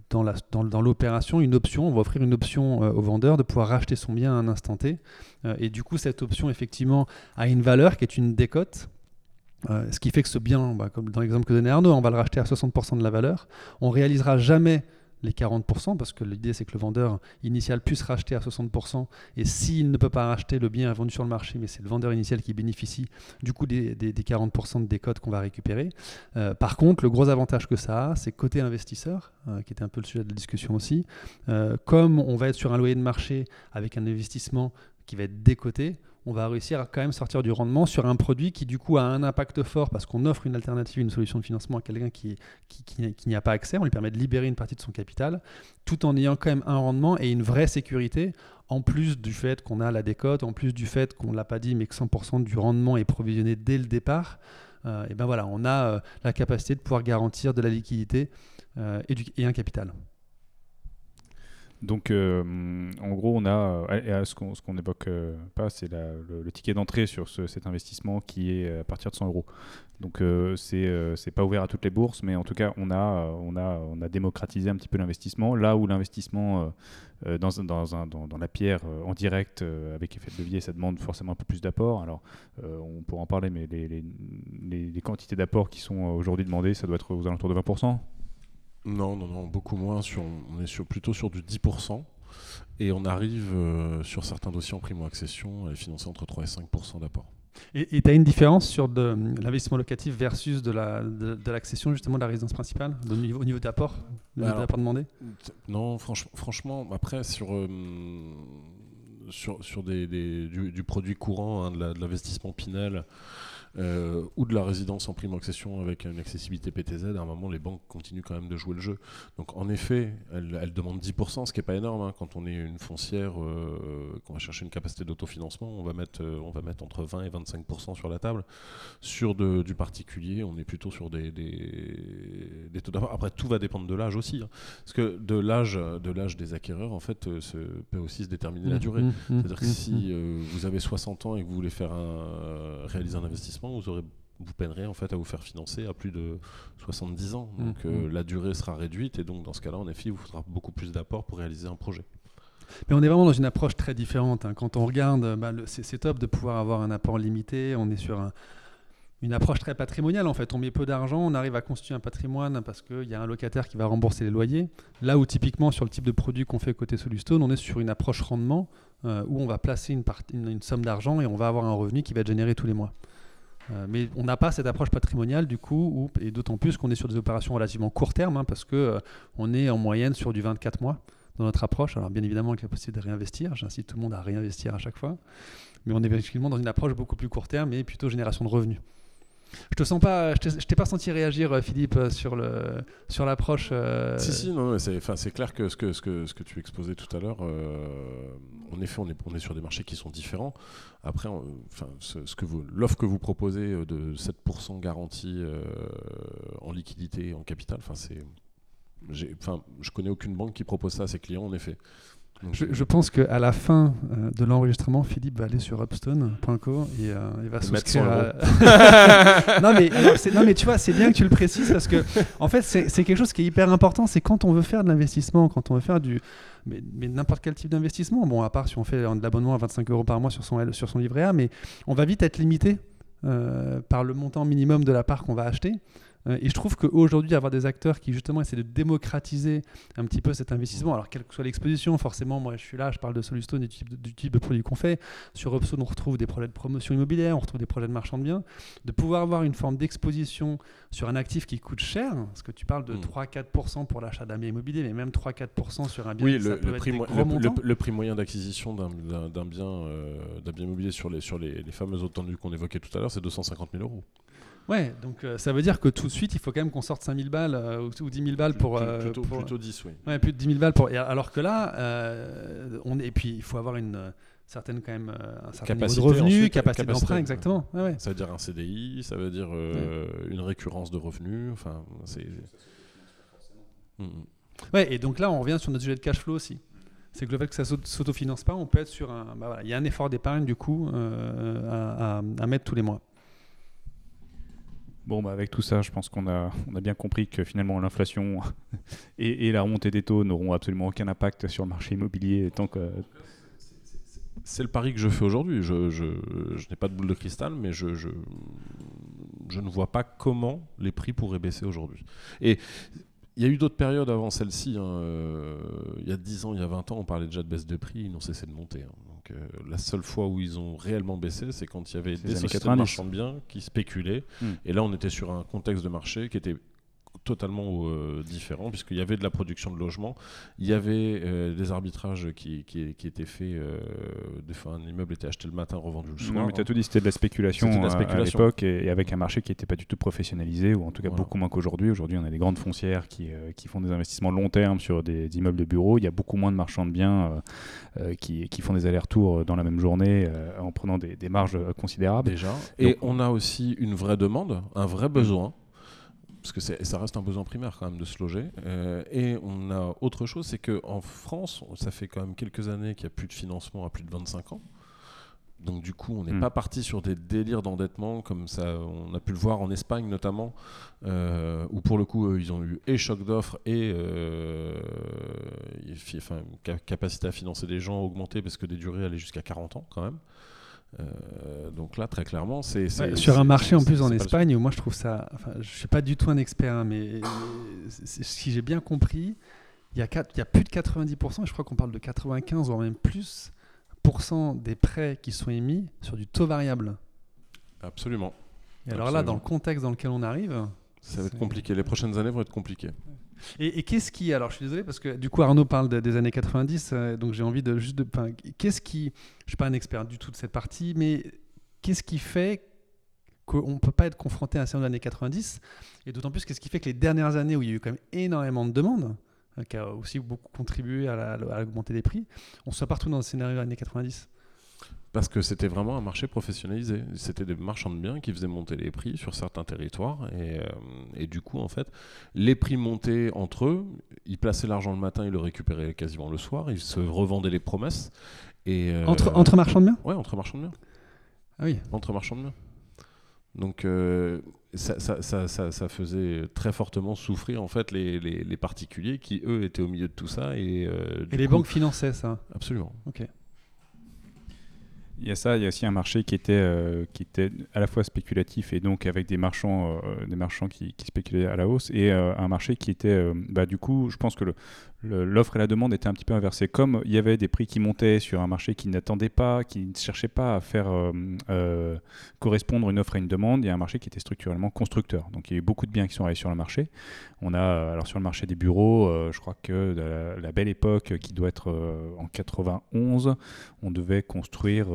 dans l'opération une option, on va offrir une option au vendeur de pouvoir racheter son bien à un instant T. et du coup, cette option, effectivement, a une valeur qui est une décote. Euh, ce qui fait que ce bien, bah, comme dans l'exemple que donnait Arnaud, on va le racheter à 60% de la valeur. On réalisera jamais les 40% parce que l'idée c'est que le vendeur initial puisse racheter à 60% et s'il ne peut pas racheter, le bien est vendu sur le marché mais c'est le vendeur initial qui bénéficie du coup des, 40% de décote qu'on va récupérer. Euh, par contre, le gros avantage que ça a, c'est côté investisseur, euh, qui était un peu le sujet de la discussion aussi, comme on va être sur un loyer de marché avec un investissement qui va être décoté, on va réussir à quand même sortir du rendement sur un produit qui du coup a un impact fort parce qu'on offre une alternative, une solution de financement à quelqu'un qui, n'y a pas accès. On lui permet de libérer une partie de son capital tout en ayant quand même un rendement et une vraie sécurité en plus du fait qu'on a la décote, en plus du fait qu'on ne l'a pas dit mais que 100% du rendement est provisionné dès le départ. Euh, et ben voilà, on a euh, la capacité de pouvoir garantir de la liquidité euh, et un capital. Donc, euh, en gros, on a, euh, ce qu'on n'évoque euh, pas, c'est le, ticket d'entrée sur cet investissement qui est à partir de 100 euros. Donc, c'est c'est pas ouvert à toutes les bourses, mais en tout cas, on a, démocratisé un petit peu l'investissement. Là où l'investissement dans, la pierre en direct avec effet de levier, ça demande forcément un peu plus d'apport. Alors, on pourra en parler, mais les, les, les quantités d'apport qui sont aujourd'hui demandées, ça doit être aux alentours de 20%. Non, non, non, beaucoup moins. Sur, on est sur, plutôt sur du 10%. Et on arrive euh, sur certains dossiers en primo-accession à financer entre 3 et 5% d'apport. Et tu as une différence sur de l'investissement locatif versus de l'accession, la, de, justement, de la résidence principale, au niveau, niveau d'apport, d'apport demandé? Non, franchement, après, sur, euh, sur, sur des, du, produit courant, hein, de l'investissement Pinel, euh, ou de la résidence en prime accession avec une accessibilité PTZ, à un moment, les banques continuent quand même de jouer le jeu. Donc, en effet, elles, demandent 10%, ce qui n'est pas énorme. Hein. Quand on est une foncière, euh, qu'on va chercher une capacité d'autofinancement, on, va mettre, euh, on va mettre entre 20 et 25% sur la table. Sur du particulier, on est plutôt sur des, des, taux d'apport. Après, tout va dépendre de l'âge aussi. Hein. Parce que de l'âge, de l'âge des acquéreurs, en fait, se, peut aussi se déterminer la mmh, durée. Mmh, C'est-à-dire que si vous avez 60 ans et que vous voulez faire un, réaliser un investissement, vous aurez vous peinerez en fait à vous faire financer à plus de 70 ans. Mmh, donc euh, la durée sera réduite et donc dans ce cas-là, en effet, il vous faudra beaucoup plus d'apports pour réaliser un projet. Mais on est vraiment dans une approche très différente. hein. Quand on regarde, bah, c'est top de pouvoir avoir un apport limité. On est sur un- une approche très patrimoniale en fait. On met peu d'argent, on arrive à constituer un patrimoine parce qu'il y a un locataire qui va rembourser les loyers. Là où typiquement sur le type de produit qu'on fait côté Solustone, on est sur une approche rendement euh, où on va placer une, somme d'argent et on va avoir un revenu qui va être généré tous les mois. Euh, mais on n'a pas cette approche patrimoniale du coup, et d'autant plus qu'on est sur des opérations relativement court terme, hein, parce que euh, on est en moyenne sur du 24 mois dans notre approche. Alors bien évidemment avec la possibilité de réinvestir, j'incite tout le monde à réinvestir à chaque fois, mais on est effectivement dans une approche beaucoup plus court terme et plutôt génération de revenus. Je te sens pas, je t'ai pas senti réagir euh, Philippe euh, sur le sur l'approche. euh, Si, si, non, c'est, enfin, c'est clair que ce, que ce que ce que tu exposais tout à l'heure, en effet, on est, on est sur des marchés qui sont différents. Après, enfin, ce, que l'offre que vous proposez de 7% garantie en liquidité en capital, enfin, c'est, enfin, je connais aucune banque qui propose ça à ses clients, en effet. Donc, Je, je pense qu'à la fin euh, de l'enregistrement, Philippe va aller sur upstone.co et euh, il va souscrire 100 à... non, mais, alors, non mais tu vois, c'est bien que tu le précises parce que en fait c'est c'est quelque chose qui est hyper important, c'est quand on veut faire de l'investissement, quand on veut faire du... Mais, mais n'importe quel type d'investissement, bon à part si on fait de l'abonnement à 25 euros par mois sur son, sur son livret A, mais on va vite être limité euh, par le montant minimum de la part qu'on va acheter. Euh, Et je trouve qu'aujourd'hui, avoir des acteurs qui justement essaient de démocratiser un petit peu cet investissement, alors quelle que soit l'exposition, forcément, moi je suis là, je parle de Solustone et du type de, du type de produit qu'on fait. Sur Upstone, on retrouve des projets de promotion immobilière, on retrouve des projets de marchand de biens. De pouvoir avoir une forme d'exposition sur un actif qui coûte cher, parce que tu parles de Mm. 3-4% pour l'achat d'un bien immobilier, mais même 3-4% sur un bien, Oui, ça le, peut le être prix, des gros le- montants. le- le prix moyen d'acquisition d'un, bien, euh, d'un bien immobilier sur les, sur les, les fameuses zones tendues qu'on évoquait tout à l'heure, c'est 250 000 euros. Ouais, donc euh, ça veut dire que tout de suite, il faut quand même qu'on sorte 5000 balles euh, ou, ou 10 000 balles pour... Euh, plutôt, pour- plutôt 10, oui. Ouais, plus de 10 000 balles pour. et Alors que là, euh, on est. Et puis il faut avoir une euh, certaine quand même euh, un certain Capacité niveau de revenus, ensuite, capacité capacité, d'emprunt, exactement. Ouais, ouais. Ça veut dire un CDI, ça veut dire euh, une récurrence de revenus. Enfin, c'est. Mm, mm. Ouais, et donc là, on revient sur notre sujet de cash flow aussi. C'est que le fait que ça s'au- s'autofinance pas, on peut être sur un. bah voilà, il y a un effort d'épargne du coup euh, à, à- à mettre tous les mois. Bon, bah avec tout ça, je pense qu'on a, bien compris que finalement l'inflation et, la remontée des taux n'auront absolument aucun impact sur le marché immobilier tant que. C'est le pari que je fais aujourd'hui. Je, n'ai pas de boule de cristal, mais je ne vois pas comment les prix pourraient baisser aujourd'hui. Et il y a eu d'autres périodes avant celle-ci. hein. Euh, Il y a 10 ans, il y a 20 ans, on parlait déjà de baisse de prix, ils n'ont cessé de monter. hein. Donc euh, la seule fois où ils ont réellement baissé, c'est quand il y avait des les années sociétés 90. marchands de biens qui spéculaient. Hmm. Et là, on était sur un contexte de marché qui était totalement euh, différent puisqu'il y avait de la production de logements, il y avait euh, des arbitrages qui, qui, qui étaient faits, euh, des fois un immeuble était acheté le matin, revendu le soir. Non, mais tu as tout dit, c'était de la spéculation, C'était de la à- à spéculation. l'époque et, et avec un marché qui n'était pas du tout professionnalisé, ou en tout cas Voilà. beaucoup moins qu'aujourd'hui. Aujourd'hui, on a des grandes foncières qui, euh, qui font des investissements long terme sur des, des immeubles de bureaux. Il y a beaucoup moins de marchands de biens qui, qui font des allers-retours dans la même journée euh, en prenant des, des marges euh, considérables. Déjà. Et on a aussi une vraie demande, un vrai besoin, parce que ça reste un besoin primaire quand même de se loger. Euh, et on a autre chose, c'est qu'en France, ça fait quand même quelques années qu'il n'y a plus de financement à plus de 25 ans. Donc du coup, on n'est Mm. pas parti sur des délires d'endettement comme ça, on a pu le voir en Espagne notamment, euh, où pour le coup, eux, ils ont eu et choc d'offres et euh, enfin, capacité à financer des gens augmentée parce que des durées allaient jusqu'à 40 ans quand même. Euh, donc là, très clairement, c'est Ouais, sur un marché en plus en Espagne où moi je trouve ça. Enfin, je suis pas du tout un expert, hein, mais si j'ai bien compris, il y, a quatre- il y a plus de 90%, et je crois qu'on parle de 95 voire même plus des prêts qui sont émis sur du taux variable. Absolument. Et alors là, dans le contexte dans lequel on arrive. Ça va être compliqué. Les prochaines années vont être compliquées. Et, et qu'est-ce qui. Alors je suis désolé parce que du coup Arnaud parle de- des années 90, euh, donc j'ai envie de juste de. enfin, Qu'est-ce qui. Je suis pas un expert du tout de cette partie, mais qu'est-ce qui fait qu'on ne peut pas être confronté à un scénario des années 90 Et d'autant plus, qu'est-ce qui fait que les dernières années où il y a eu quand même énormément de demandes, qui a aussi beaucoup contribué à, la- à augmenter les prix, on soit partout dans le scénario des années 90 Parce que c'était vraiment un marché professionnalisé. C'était des marchands de biens qui faisaient monter les prix sur certains territoires. Et, euh, et du coup, en fait, les prix montaient entre eux. Ils plaçaient l'argent le matin, ils le récupéraient quasiment le soir. Ils se revendaient les promesses. Et, euh, entre, entre marchands de biens? Ouais, entre marchands de biens. Ah oui. Entre marchands de biens. Donc euh, ça, ça, ça, ça, faisait très fortement souffrir en fait les, les, les, particuliers qui eux étaient au milieu de tout ça et, euh, et les banques finançaient ça. Absolument. Ok. Il y a ça, il y a aussi un marché qui était, euh, qui était à la fois spéculatif et donc avec des marchands, des marchands qui, qui, spéculaient à la hausse et un marché qui était, bah, du coup, je pense que le, l'offre et la demande étaient un petit peu inversées. Comme il y avait des prix qui montaient sur un marché qui n'attendait pas, qui ne cherchait pas à faire euh, euh, correspondre une offre à une demande, il y a un marché qui était structurellement constructeur. Donc il y a eu beaucoup de biens qui sont arrivés sur le marché. On a, alors sur le marché des bureaux, euh, je crois que la, belle époque qui doit être en 91, on devait construire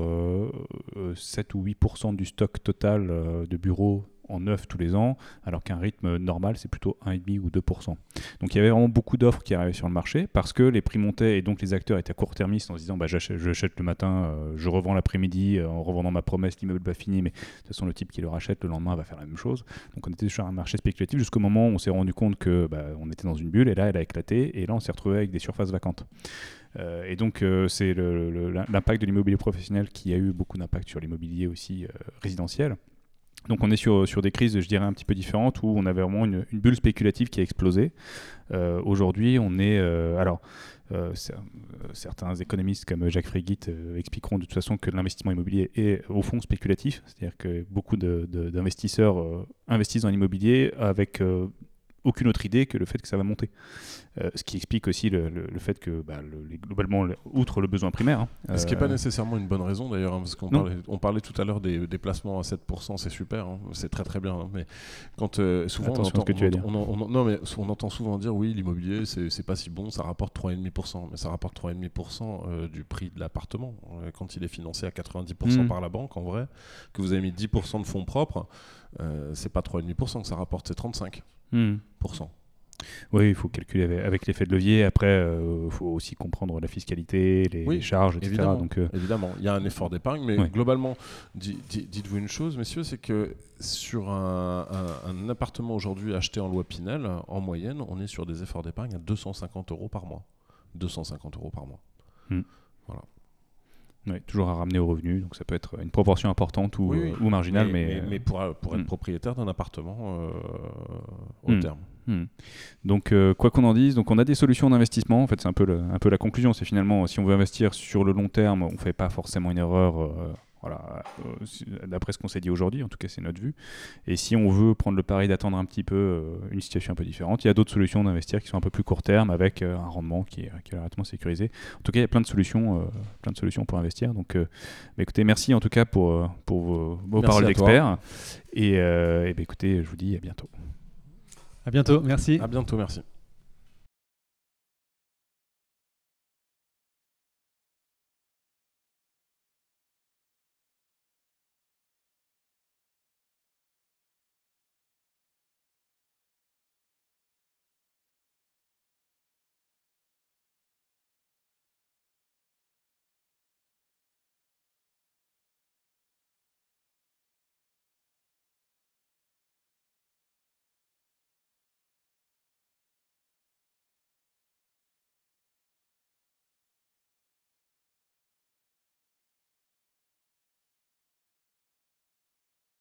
7 ou 8% du stock total de bureaux en neuf tous les ans, alors qu'un rythme normal, c'est plutôt 1,5 ou 2%. Donc il y avait vraiment beaucoup d'offres qui arrivaient sur le marché parce que les prix montaient et donc les acteurs étaient court-termistes en se disant bah, j'achète le matin, euh, je revends l'après-midi euh, en revendant ma promesse, l'immeuble va finir, mais de toute façon le type qui le rachète le lendemain va faire la même chose. Donc on était sur un marché spéculatif jusqu'au moment où on s'est rendu compte que bah, on était dans une bulle et là elle a éclaté et là on s'est retrouvé avec des surfaces vacantes. Euh, et donc, c'est l'impact de l'immobilier professionnel qui a eu beaucoup d'impact sur l'immobilier aussi résidentiel. Donc on est sur, des crises, je dirais, un petit peu différentes où on avait vraiment une, bulle spéculative qui a explosé. Euh, aujourd'hui, on est... Euh, alors, euh, certains économistes comme Jacques Fréguit expliqueront de toute façon que l'investissement immobilier est au fond spéculatif, c'est-à-dire que beaucoup d'investisseurs investissent dans l'immobilier avec aucune autre idée que le fait que ça va monter. Euh, ce qui explique aussi le, fait que bah, globalement, outre le besoin primaire. Hein, ce qui n'est pas euh, nécessairement une bonne raison d'ailleurs, hein, parce qu'on parlait, on parlait tout à l'heure des, placements à 7%, c'est super, hein, c'est très très bien. mais quand euh, souvent on entend, on, non, mais on entend souvent dire oui, l'immobilier c'est pas si bon, ça rapporte 3,5%, mais ça rapporte 3,5% du prix de l'appartement. quand il est financé à 90% hmm. par la banque, en vrai, que vous avez mis 10% de fonds propres, c'est pas 3,5% que ça rapporte, c'est 35%. Hmm. Oui, il faut calculer avec, l'effet de levier. Après, il euh, faut aussi comprendre la fiscalité, les, charges, etc. Évidemment, Donc, euh, évidemment, il y a un effort d'épargne, mais globalement, dites-vous une chose, messieurs, c'est que sur un, appartement aujourd'hui acheté en loi Pinel, en moyenne, on est sur des efforts d'épargne à 250 euros par mois. 250 euros par mois. Hmm. Voilà toujours à ramener au revenu, donc ça peut être une proportion importante ou, ou marginale. Mais, mais, pour, pour, être hmm. propriétaire d'un appartement euh, au hmm. terme. Hmm. Donc, euh, quoi qu'on en dise, donc on a des solutions d'investissement. En fait, c'est un peu, un peu la conclusion. C'est finalement, si on veut investir sur le long terme, on ne fait pas forcément une erreur. Euh, voilà, euh, d'après ce qu'on s'est dit aujourd'hui, en tout cas c'est notre vue. Et si on veut prendre le pari d'attendre un petit peu euh, une situation un peu différente, il y a d'autres solutions d'investir qui sont un peu plus court terme avec euh, un rendement qui est, qui est, relativement sécurisé. En tout cas, il y a plein de solutions, plein de solutions pour investir. Donc, bah, écoutez, merci en tout cas pour, pour vos, vos paroles d'expert. Et, et bah, écoutez, je vous dis à bientôt. À bientôt, merci. À bientôt, merci.